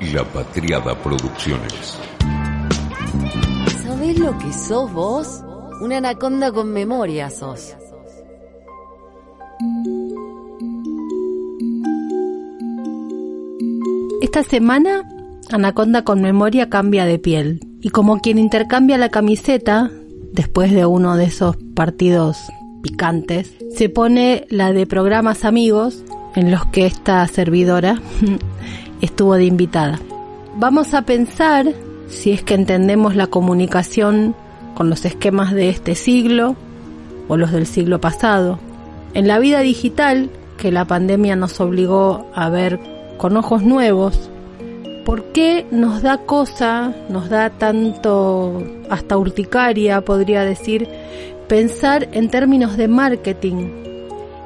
La Patriada Producciones. ¿Sabés lo que sos vos? Una anaconda con memoria sos. Esta semana, Anaconda con memoria cambia de piel. Y como quien intercambia la camiseta, después de uno de esos partidos picantes, se pone la de programas amigos en los que esta servidora estuvo de invitada. Vamos a pensar si es que entendemos la comunicación con los esquemas de este siglo o los del siglo pasado. En la vida digital, que la pandemia nos obligó a ver con ojos nuevos, ¿por qué nos da cosa, nos da tanto, hasta urticaria, podría decir, pensar en términos de marketing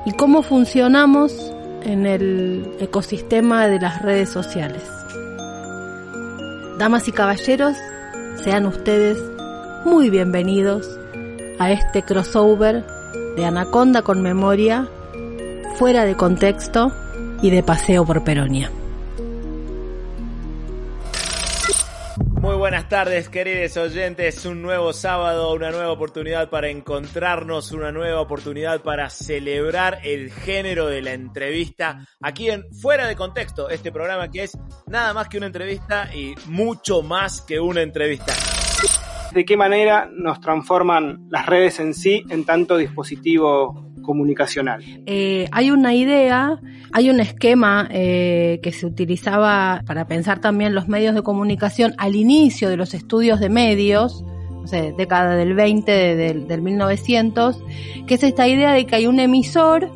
y cómo funcionamos en el ecosistema de las redes sociales? Damas y caballeros, sean ustedes muy bienvenidos a este crossover de Anaconda con memoria, fuera de contexto y de paseo por Peronia. Buenas tardes, queridos oyentes. Un nuevo sábado, una nueva oportunidad para encontrarnos, una nueva oportunidad para celebrar el género de la entrevista aquí en Fuera de Contexto, este programa que es nada más que una entrevista y mucho más que una entrevista. ¿De qué manera nos transforman las redes en sí en tanto dispositivo comunicacional? Eh, hay una idea, hay un esquema eh, que se utilizaba para pensar también los medios de comunicación al inicio de los estudios de medios, no sé, década del 20, del, del 1900, que es esta idea de que hay un emisor,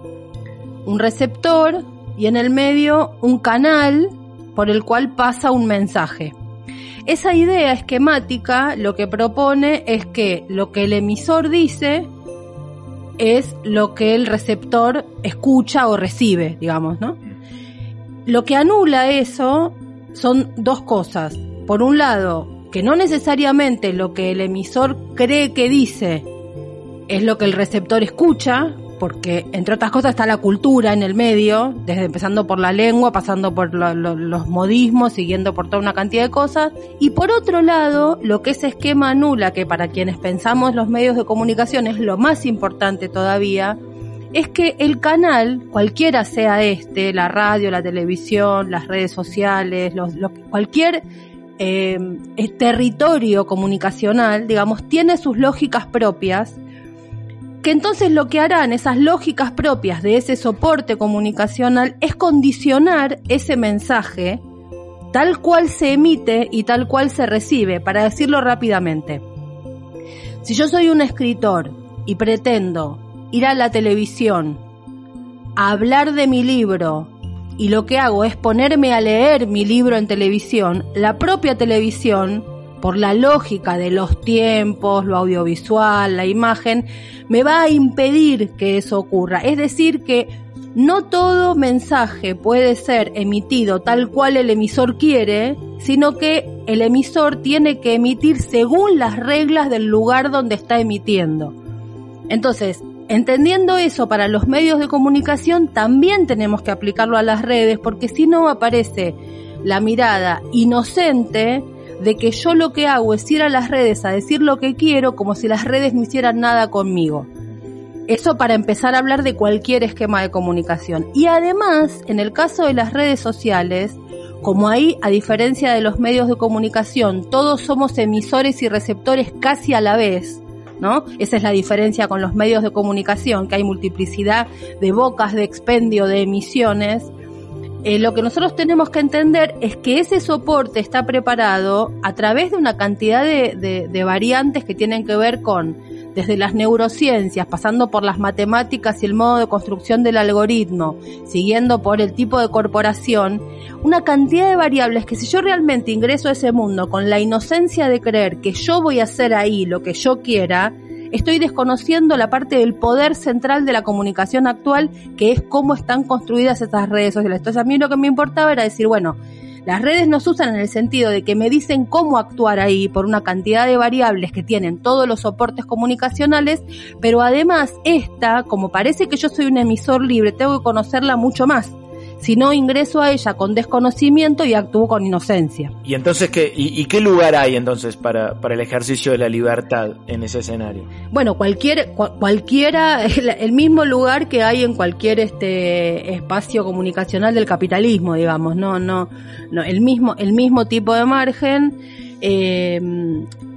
un receptor y en el medio un canal por el cual pasa un mensaje. Esa idea esquemática lo que propone es que lo que el emisor dice es lo que el receptor escucha o recibe, digamos, ¿no? Lo que anula eso son dos cosas. Por un lado, que no necesariamente lo que el emisor cree que dice es lo que el receptor escucha, porque entre otras cosas está la cultura en el medio, desde empezando por la lengua, pasando por lo, lo, los modismos, siguiendo por toda una cantidad de cosas. Y por otro lado, lo que ese esquema anula, que para quienes pensamos los medios de comunicación es lo más importante todavía, es que el canal, cualquiera sea este, la radio, la televisión, las redes sociales, los, cualquier eh, territorio comunicacional, digamos, tiene sus lógicas propias que entonces lo que harán esas lógicas propias de ese soporte comunicacional es condicionar ese mensaje tal cual se emite y tal cual se recibe, para decirlo rápidamente. Si yo soy un escritor y pretendo ir a la televisión a hablar de mi libro y lo que hago es ponerme a leer mi libro en televisión, la propia televisión por la lógica de los tiempos, lo audiovisual, la imagen, me va a impedir que eso ocurra. Es decir, que no todo mensaje puede ser emitido tal cual el emisor quiere, sino que el emisor tiene que emitir según las reglas del lugar donde está emitiendo. Entonces, entendiendo eso para los medios de comunicación, también tenemos que aplicarlo a las redes, porque si no aparece la mirada inocente de que yo lo que hago es ir a las redes a decir lo que quiero como si las redes no hicieran nada conmigo. Eso para empezar a hablar de cualquier esquema de comunicación. Y además, en el caso de las redes sociales, como ahí, a diferencia de los medios de comunicación, todos somos emisores y receptores casi a la vez, ¿no? Esa es la diferencia con los medios de comunicación, que hay multiplicidad de bocas de expendio de emisiones eh, lo que nosotros tenemos que entender es que ese soporte está preparado a través de una cantidad de, de, de, variantes que tienen que ver con desde las neurociencias, pasando por las matemáticas y el modo de construcción del algoritmo, siguiendo por el tipo de corporación, una cantidad de variables que si yo realmente ingreso a ese mundo con la inocencia de creer que yo voy a hacer ahí lo que yo quiera, estoy desconociendo la parte del poder central de la comunicación actual, que es cómo están construidas estas redes sociales. Entonces a mí lo que me importaba era decir, bueno, las redes nos usan en el sentido de que me dicen cómo actuar ahí por una cantidad de variables que tienen todos los soportes comunicacionales, pero además esta, como parece que yo soy un emisor libre, tengo que conocerla mucho más. Sino ingreso a ella con desconocimiento y actúo con inocencia. ¿Y entonces qué, y, qué lugar hay entonces para, para, el ejercicio de la libertad en ese escenario? Bueno, cualquier, cualquiera, el, mismo lugar que hay en cualquier este espacio comunicacional del capitalismo, digamos, no, no, no, el mismo, el mismo tipo de margen. Eh,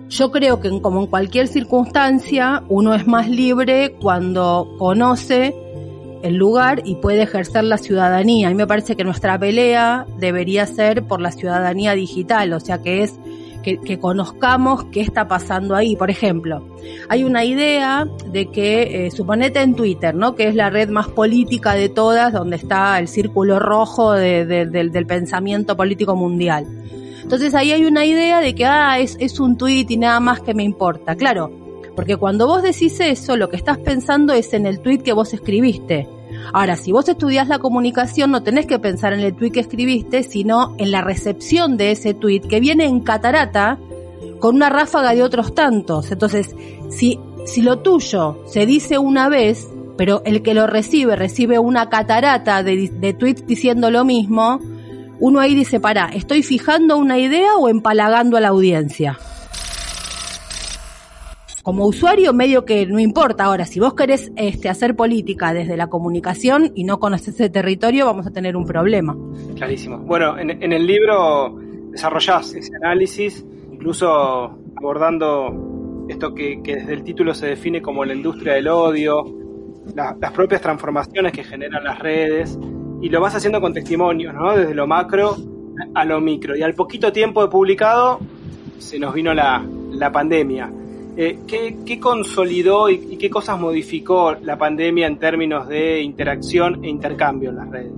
yo creo que como en cualquier circunstancia, uno es más libre cuando conoce el lugar y puede ejercer la ciudadanía. A mí me parece que nuestra pelea debería ser por la ciudadanía digital, o sea que es que, conozcamos qué está pasando ahí. Por ejemplo, hay una idea de que, eh, suponete en Twitter, ¿no? Que es la red más política de todas, donde está el círculo rojo del pensamiento político mundial. Entonces ahí hay una idea de que, ah, es, es un tweet y nada más que me importa. Claro, porque cuando vos decís eso, lo que estás pensando es en el tweet que vos escribiste. Ahora, si vos estudias la comunicación, no tenés que pensar en el tweet que escribiste, sino en la recepción de ese tweet que viene en catarata con una ráfaga de otros tantos. Entonces, si, si lo tuyo se dice una vez, pero el que lo recibe recibe una catarata de, de tweets diciendo lo mismo, uno ahí dice, para, ¿estoy fijando una idea o empalagando a la audiencia? Como usuario medio que no importa. Ahora, si vos querés este, hacer política desde la comunicación y no conoces ese territorio, vamos a tener un problema. Clarísimo. Bueno, en, el libro desarrollás ese análisis, incluso abordando esto que, desde el título se define como la industria del odio, las propias transformaciones que generan las redes y lo vas haciendo con testimonios, ¿no? Desde lo macro a lo micro. Y al poquito tiempo de publicado se nos vino la, pandemia. Eh, ¿qué, consolidó y, qué cosas modificó la pandemia en términos de interacción e intercambio en las redes?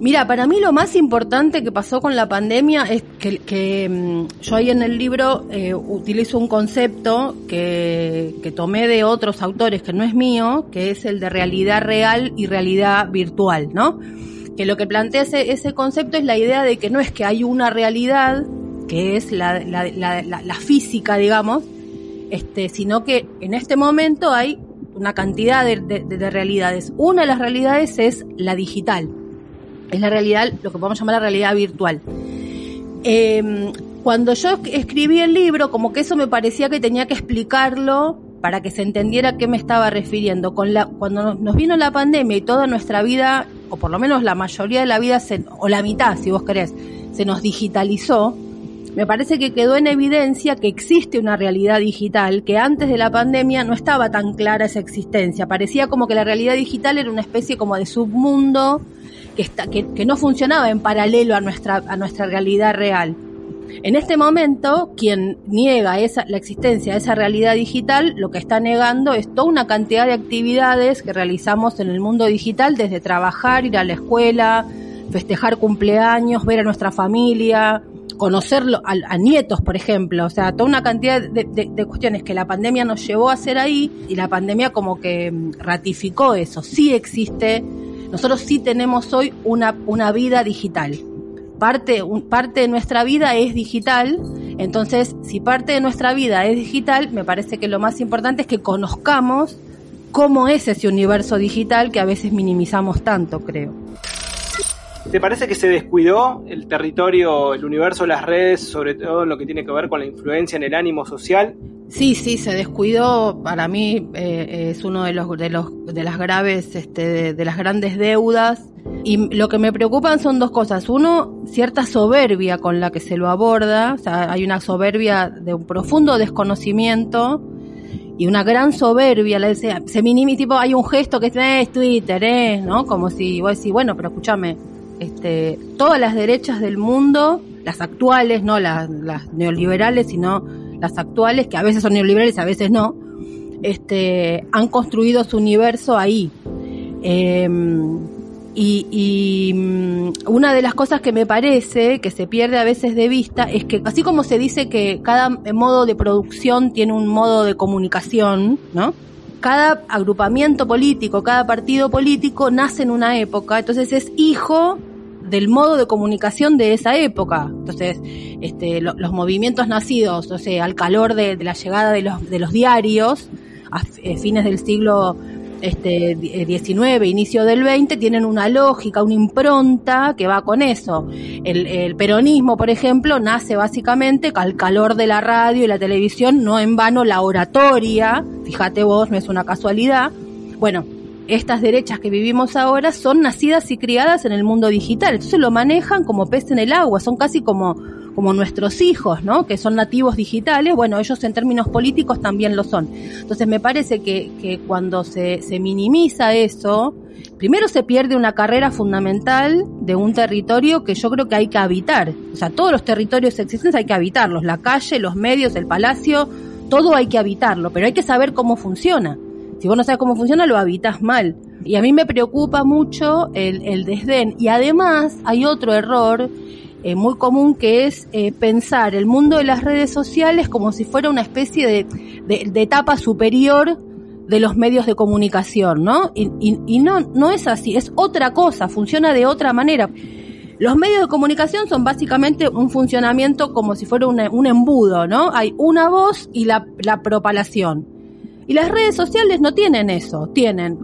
Mira, para mí lo más importante que pasó con la pandemia es que, mm, yo ahí en el libro eh, utilizo un concepto que, tomé de otros autores, que no es mío, que es el de realidad real y realidad virtual, ¿no? que lo que plantea ese, concepto es la idea de que no es que hay una realidad, que es la, física, digamos, este, sino que en este momento hay una cantidad de, realidades. Una de las realidades es la digital, es la realidad, lo que podemos llamar la realidad virtual. Em, cuando yo escribí el libro, como que eso me parecía que tenía que explicarlo para que se entendiera a qué me estaba refiriendo. Con la, cuando nos vino la pandemia y toda nuestra vida, o por lo menos la mayoría de la vida, o la mitad, si vos querés, se nos digitalizó, me parece que quedó en evidencia que existe una realidad digital que antes de la pandemia no estaba tan clara esa existencia. Parecía como que la realidad digital era una especie como de submundo que, está, que, que no funcionaba en paralelo a nuestra, a nuestra realidad real. En este momento, quien niega esa, la existencia de esa realidad digital, lo que está negando es toda una cantidad de actividades que realizamos en el mundo digital, desde trabajar, ir a la escuela, festejar cumpleaños, ver a nuestra familia, conocerlo a, nietos, por ejemplo, o sea, toda una cantidad de, cuestiones que la pandemia nos llevó a hacer ahí y la pandemia como que mm, ratificó eso. Sí existe, nosotros sí tenemos hoy una, una vida digital parte, parte de nuestra vida es digital, entonces si parte de nuestra vida es digital, me parece que lo más importante es que conozcamos cómo es ese universo digital que a veces minimizamos tanto, creo. ¿Te parece que se descuidó el territorio, el universo las redes, sobre todo lo que tiene que ver con la influencia en el ánimo social? Sí, sí, se descuidó. Para mí eh, es uno de los de los de las graves, este, de, las grandes deudas. Y lo que me preocupan son dos cosas. Uno, cierta soberbia con la que se lo aborda. O sea, hay una soberbia de un profundo desconocimiento y una gran soberbia. La, se, se minimiza, tipo, hay un gesto que es Twitter, ¿eh? ¿No? Como si vos decís, bueno, pero escúchame, este, todas las derechas del mundo, las actuales, no las, neoliberales, sino las actuales, que a veces son neoliberales, a veces no, este, han construido su universo ahí. Em, y, mm, una de las cosas que me parece que se pierde a veces de vista es que así como se dice que cada modo de producción tiene un modo de comunicación, ¿no? Cada agrupamiento político, cada partido político nace en una época, entonces es hijo del modo de comunicación de esa época. Entonces, este, los movimientos nacidos, o sea, al calor de, la llegada de los, de los diarios, a, eh, fines del siglo este, 19, eh, inicio del 20, tienen una lógica, una impronta que va con eso. El, el, peronismo, por ejemplo, nace básicamente al calor de la radio y la televisión, no en vano la oratoria, fíjate vos, no es una casualidad. Bueno, estas derechas que vivimos ahora son nacidas y criadas en el mundo digital, entonces lo manejan como pez en el agua, son casi como como nuestros hijos, ¿no? Que son nativos digitales, bueno, ellos en términos políticos también lo son. Entonces me parece que, que cuando se, se minimiza eso, primero se pierde una carrera fundamental de un territorio que yo creo que hay que habitar. O sea, todos los territorios existentes hay que habitarlos, la calle, los medios, el palacio, todo hay que habitarlo, pero hay que saber cómo funciona. Si vos no sabes cómo funciona, lo habitas mal. Y a mí me preocupa mucho el, el desdén. Y además hay otro error eh, muy común que es eh, pensar el mundo de las redes sociales como si fuera una especie de, de, etapa superior de los medios de comunicación, ¿no? Y, y, no, no es así, es otra cosa, funciona de otra manera. Los medios de comunicación son básicamente un funcionamiento como si fuera un embudo, ¿no? Hay una voz y la, la propalación. Y las redes sociales no tienen eso, tienen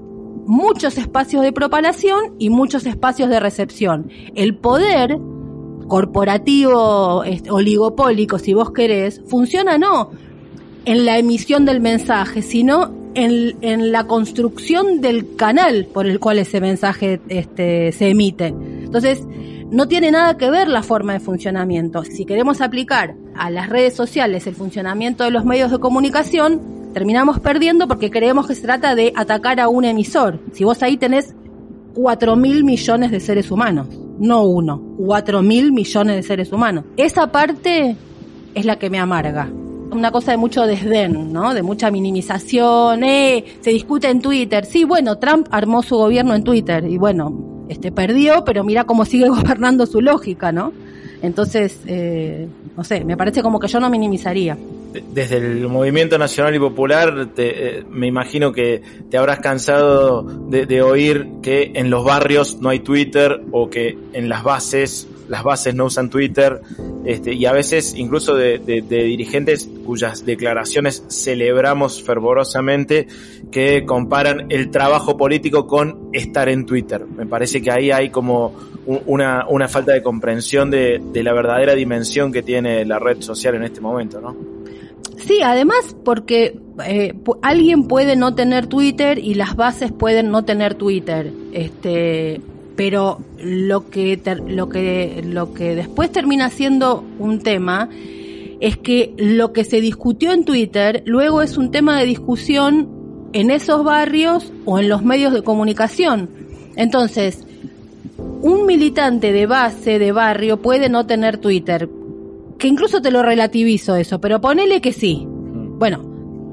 muchos espacios de propalación y muchos espacios de recepción. El poder corporativo, este, oligopólico, si vos querés, funciona no en la emisión del mensaje, sino en, en, la construcción del canal por el cual ese mensaje este, se emite. Entonces, no tiene nada que ver la forma de funcionamiento. Si queremos aplicar a las redes sociales el funcionamiento de los medios de comunicación, terminamos perdiendo porque creemos que se trata de atacar a un emisor. Si vos ahí tenés cuatro mil millones de seres humanos no uno, cuatro mil millones de seres humanos. Esa parte es la que me amarga. Una cosa de mucho desdén, ¿no? De mucha minimización, eh, se discute en Twitter. Sí, bueno, Trump armó su gobierno en Twitter y bueno, este perdió, pero mira cómo sigue gobernando su lógica, ¿no? Entonces, eh, no sé, me parece como que yo no minimizaría desde el movimiento nacional y popular, eh, me imagino que te habrás cansado de, oír que en los barrios no hay Twitter o que en las bases, las bases no usan Twitter, este, y a veces incluso de, dirigentes cuyas declaraciones celebramos fervorosamente que comparan el trabajo político con estar en Twitter. Me parece que ahí hay como una, una falta de comprensión de la verdadera dimensión que tiene la red social en este momento, ¿no? Sí, además porque eh, alguien puede no tener Twitter y las bases pueden no tener Twitter, este, pero lo que lo que lo que después termina siendo un tema es que lo que se discutió en Twitter luego es un tema de discusión en esos barrios o en los medios de comunicación. Entonces, un militante de base de barrio puede no tener Twitter, que incluso te lo relativizo eso, pero ponele que sí. Bueno,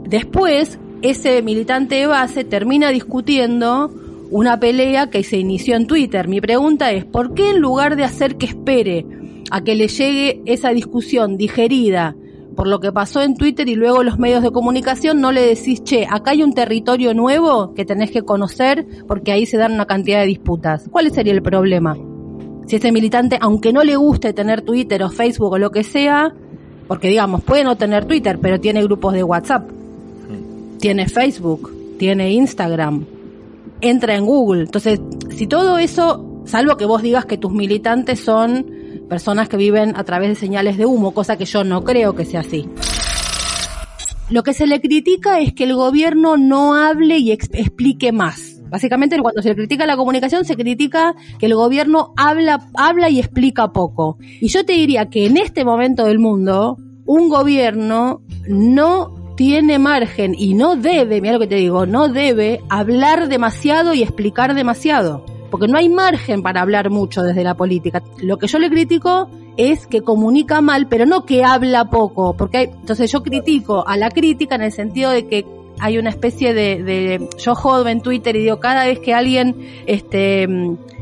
después ese militante de base termina discutiendo una pelea que se inició en Twitter. Mi pregunta es, ¿por qué en lugar de hacer que espere a que le llegue esa discusión digerida por lo que pasó en Twitter y luego los medios de comunicación, no le decís, che, acá hay un territorio nuevo que tenés que conocer porque ahí se dan una cantidad de disputas? ¿Cuál sería el problema? Si ese militante, aunque no le guste tener Twitter o Facebook o lo que sea, porque digamos, puede no tener Twitter, pero tiene grupos de WhatsApp, tiene Facebook, tiene Instagram, entra en Google. Entonces, si todo eso, salvo que vos digas que tus militantes son personas que viven a través de señales de humo, cosa que yo no creo que sea así. Lo que se le critica es que el gobierno no hable y explique más. Básicamente, cuando se critica la comunicación, se critica que el gobierno habla, habla y explica poco. Y yo te diría que en este momento del mundo, un gobierno no tiene margen y no debe, mira lo que te digo, no debe hablar demasiado y explicar demasiado. Porque no hay margen para hablar mucho desde la política. Lo que yo le critico es que comunica mal, pero no que habla poco. Porque entonces yo critico a la crítica en el sentido de que hay una especie de, de, yo jodo en Twitter y digo, cada vez que alguien este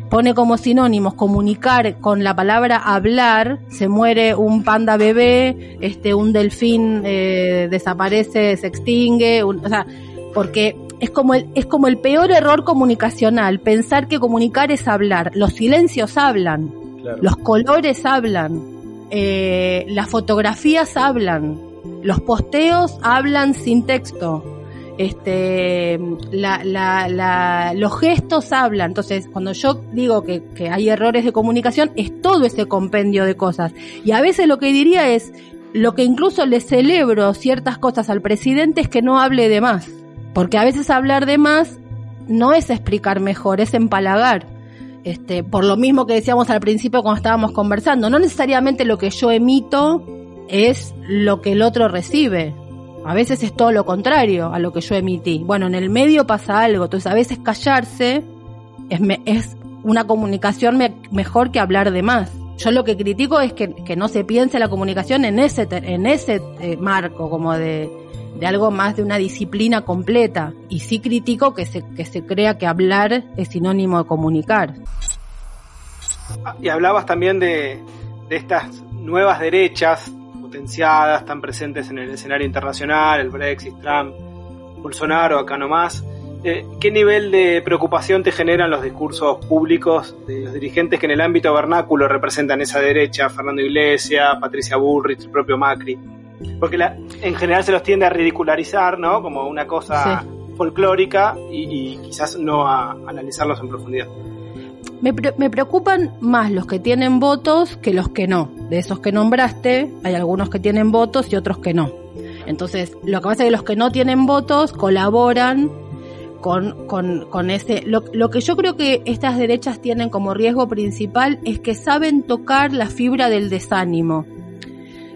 pone como sinónimos comunicar con la palabra hablar, se muere un panda bebé, este un delfín eh, desaparece, se extingue, o sea, porque es como el es como el peor error comunicacional, pensar que comunicar es hablar. Los silencios hablan, los colores hablan, eh, las fotografías hablan, los posteos hablan sin texto este, la, la, la, los gestos hablan. Entonces, cuando yo digo que, hay errores de comunicación, es todo ese compendio de cosas. Y a veces lo que diría es, lo que incluso le celebro ciertas cosas al presidente es que no hable de más. Porque a veces hablar de más no es explicar mejor, es empalagar. Este, por lo mismo que decíamos al principio cuando estábamos conversando, no necesariamente lo que yo emito es lo que el otro recibe. A veces es todo lo contrario a lo que yo emití. Bueno, en el medio pasa algo, entonces a veces callarse es, es una comunicación mejor que hablar de más. Yo lo que critico es que, no se piense la comunicación en ese, en ese eh, marco, como de, de algo más de una disciplina completa. Y sí critico que se, que se crea que hablar es sinónimo de comunicar. Y hablabas también de, de estas nuevas derechas potenciadas, tan presentes en el escenario internacional, el Brexit, Trump, Bolsonaro, acá nomás. Eh, ¿Qué nivel de preocupación te generan los discursos públicos de los dirigentes que en el ámbito vernáculo representan esa derecha? Fernando Iglesias, Patricia Bullrich, el propio Macri. Porque la, en general se los tiende a ridicularizar, ¿no? Como una cosa folclórica y, y, quizás no a analizarlos en profundidad. Me, me, preocupan más los que tienen votos que los que no. De esos que nombraste, hay algunos que tienen votos y otros que no. Entonces, lo que pasa es que los que no tienen votos colaboran con, con, con ese... Lo, lo que yo creo que estas derechas tienen como riesgo principal es que saben tocar la fibra del desánimo.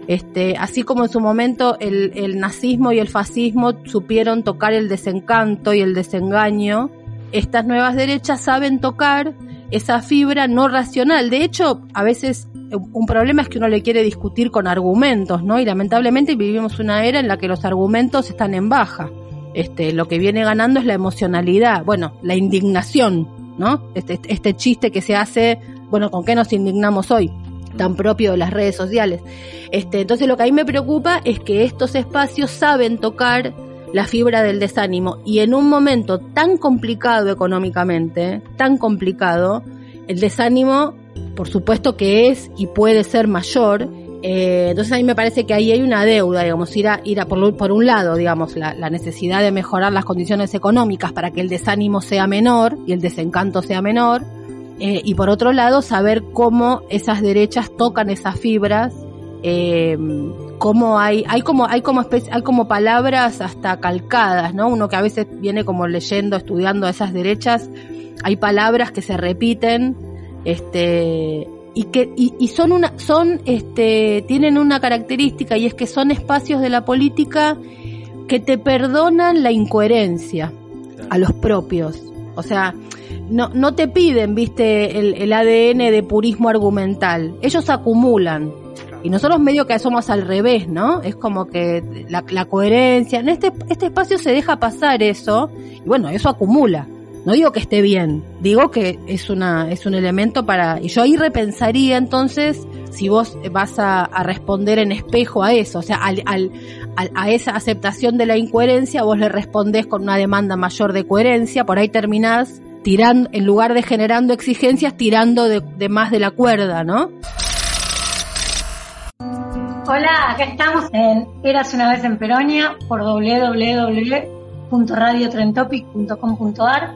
Este, así como en su momento el, el nazismo y el fascismo supieron tocar el desencanto y el desengaño, estas nuevas derechas saben tocar esa fibra no racional. De hecho, a veces un problema es que uno le quiere discutir con argumentos, ¿no? Y lamentablemente vivimos una era en la que los argumentos están en baja. Este, lo que viene ganando es la emocionalidad, bueno, la indignación, ¿no? Este, este chiste que se hace, bueno, ¿con qué nos indignamos hoy? tan propio de las redes sociales. Este, entonces lo que a mí me preocupa es que estos espacios saben tocar la fibra del desánimo. Y en un momento tan complicado económicamente, tan complicado, el desánimo, por supuesto que es y puede ser mayor. Eh, entonces a mí me parece que ahí hay una deuda, digamos, ir a, ir a por, por un lado, digamos, la, necesidad de mejorar las condiciones económicas para que el desánimo sea menor y el desencanto sea menor. Eh, y por otro lado, saber cómo esas derechas tocan esas fibras eh, como hay, hay como, hay como hay como palabras hasta calcadas, ¿no? Uno que a veces viene como leyendo, estudiando esas derechas, hay palabras que se repiten, este, y que, y, y son una, son, este, tienen una característica y es que son espacios de la política que te perdonan la incoherencia a los propios. O sea, no, no te piden, viste, el, el ADN de purismo argumental. Ellos acumulan. Y nosotros medio que somos al revés, ¿no? Es como que la, coherencia, en este, este espacio se deja pasar eso, y bueno, eso acumula. No digo que esté bien, digo que es una, es un elemento para, y yo ahí repensaría entonces si vos vas a, responder en espejo a eso, o sea, al, al, al, a esa aceptación de la incoherencia, vos le respondés con una demanda mayor de coherencia, por ahí terminás tirando, en lugar de generando exigencias, tirando de, de más de la cuerda, ¿no? Hola, acá estamos en Eras una vez en Peronia por www.radiotrentopic.com.ar.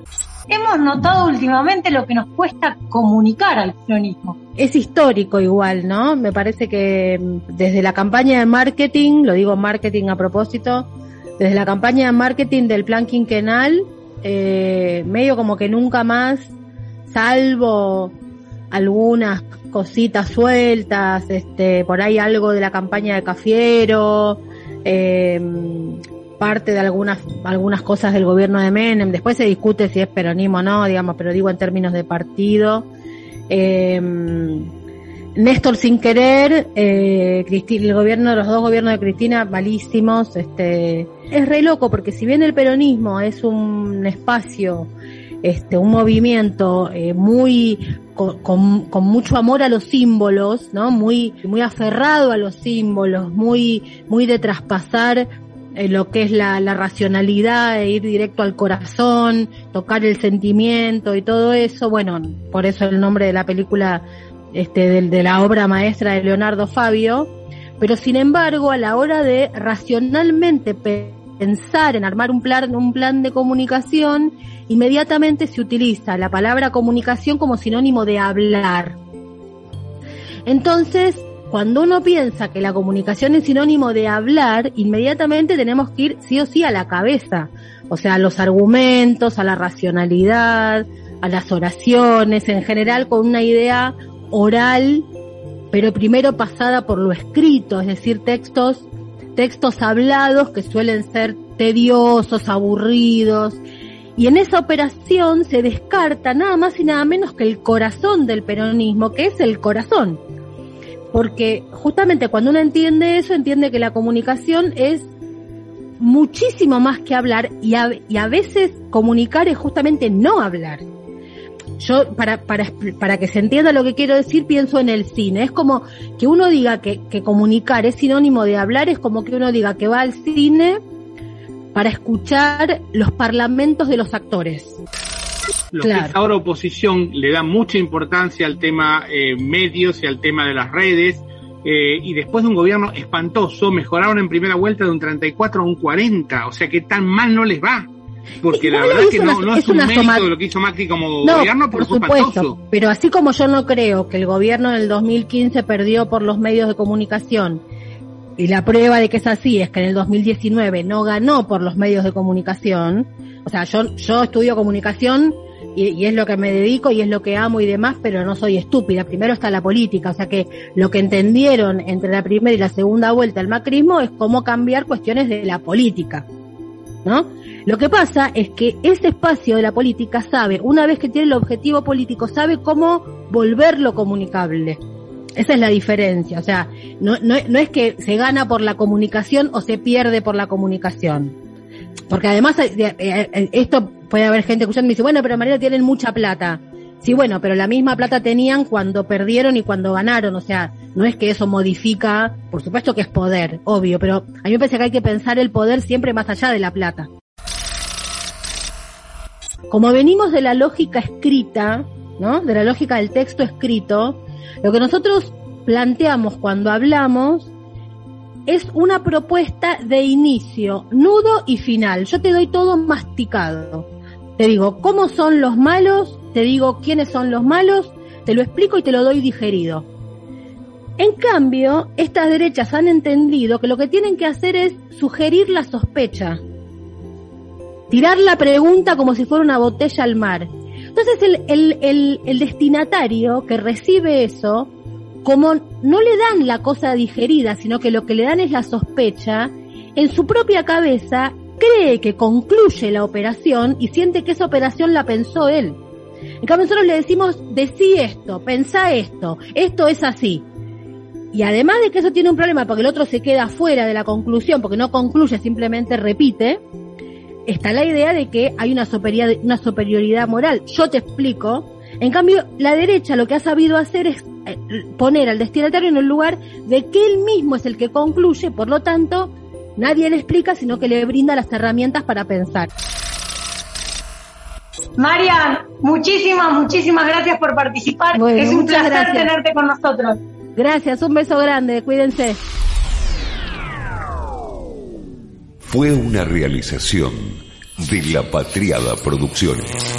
Hemos notado últimamente lo que nos cuesta comunicar al peronismo. Es histórico igual, ¿no? Me parece que desde la campaña de marketing, lo digo marketing a propósito, desde la campaña de marketing del plan quinquenal, eh, medio como que nunca más, salvo algunas cositas sueltas, este, por ahí algo de la campaña de Cafiero, eh, parte de algunas, algunas cosas del gobierno de Menem, después se discute si es peronismo o no, digamos, pero digo en términos de partido. Eh, Néstor sin querer, eh, el gobierno, los dos gobiernos de Cristina, malísimos, este, es re loco porque si bien el peronismo es un espacio este, un movimiento eh, muy con, con, mucho amor a los símbolos, ¿no? Muy, muy aferrado a los símbolos, muy, muy de traspasar eh, lo que es la, racionalidad, e ir directo al corazón, tocar el sentimiento y todo eso. Bueno, por eso el nombre de la película, este, de, de la obra maestra de Leonardo Fabio. Pero sin embargo, a la hora de racionalmente pensar en armar un plan, un plan de comunicación, inmediatamente se utiliza la palabra comunicación como sinónimo de hablar. Entonces, cuando uno piensa que la comunicación es sinónimo de hablar, inmediatamente tenemos que ir sí o sí a la cabeza, o sea, a los argumentos, a la racionalidad, a las oraciones, en general con una idea oral, pero primero pasada por lo escrito, es decir, textos, textos hablados que suelen ser tediosos, aburridos, y en esa operación se descarta nada más y nada menos que el corazón del peronismo, que es el corazón. Porque justamente cuando uno entiende eso, entiende que la comunicación es muchísimo más que hablar y a, y a veces comunicar es justamente no hablar yo para, para, para que se entienda lo que quiero decir, pienso en el cine. Es como que uno diga que, que comunicar es sinónimo de hablar, es como que uno diga que va al cine para escuchar los parlamentos de los actores. Lo que es ahora oposición le da mucha importancia al tema eh, medios y al tema de las redes. Eh, y después de un gobierno espantoso, mejoraron en primera vuelta de un 34 a un 40. O sea que tan mal no les va. Porque la verdad es que no, no es, un mérito lo que hizo Macri como gobierno, por supuesto. Pero así como yo no creo que el gobierno en el 2015 perdió por los medios de comunicación, y la prueba de que es así es que en el 2019 no ganó por los medios de comunicación, o sea, yo, yo estudio comunicación y, y, es lo que me dedico y es lo que amo y demás, pero no soy estúpida. Primero está la política, o sea que lo que entendieron entre la primera y la segunda vuelta el macrismo es cómo cambiar cuestiones de la política. ¿No? Lo que pasa es que ese espacio de la política sabe, una vez que tiene el objetivo político, sabe cómo volverlo comunicable. Esa es la diferencia. O sea, no, no, no es que se gana por la comunicación o se pierde por la comunicación. Porque además, eh, eh, eh, esto puede haber gente escuchando y dice, bueno, pero María tienen mucha plata. Sí, bueno, pero la misma plata tenían cuando perdieron y cuando ganaron. O sea, no es que eso modifica, por supuesto que es poder, obvio, pero a mí me parece que hay que pensar el poder siempre más allá de la plata. Como venimos de la lógica escrita, ¿no? De la lógica del texto escrito, lo que nosotros planteamos cuando hablamos es una propuesta de inicio, nudo y final. Yo te doy todo masticado. Te digo cómo son los malos, te digo quiénes son los malos, te lo explico y te lo doy digerido. En cambio, estas derechas han entendido que lo que tienen que hacer es sugerir la sospecha, tirar la pregunta como si fuera una botella al mar. Entonces el, el, el, el destinatario que recibe eso, como no le dan la cosa digerida, sino que lo que le dan es la sospecha, en su propia cabeza cree que concluye la operación y siente que esa operación la pensó él. En cambio nosotros le decimos, decí esto, pensá esto, esto es así. Y además de que eso tiene un problema porque el otro se queda fuera de la conclusión, porque no concluye, simplemente repite, está la idea de que hay una superioridad, una superioridad moral. Yo te explico. En cambio, la derecha lo que ha sabido hacer es eh, poner al destinatario en el lugar de que él mismo es el que concluye, por lo tanto, nadie le explica, sino que le brinda las herramientas para pensar. Marian, muchísimas, muchísimas gracias por participar. es un placer tenerte con nosotros. Gracias, un beso grande, cuídense. Fue una realización de La Patriada Producciones.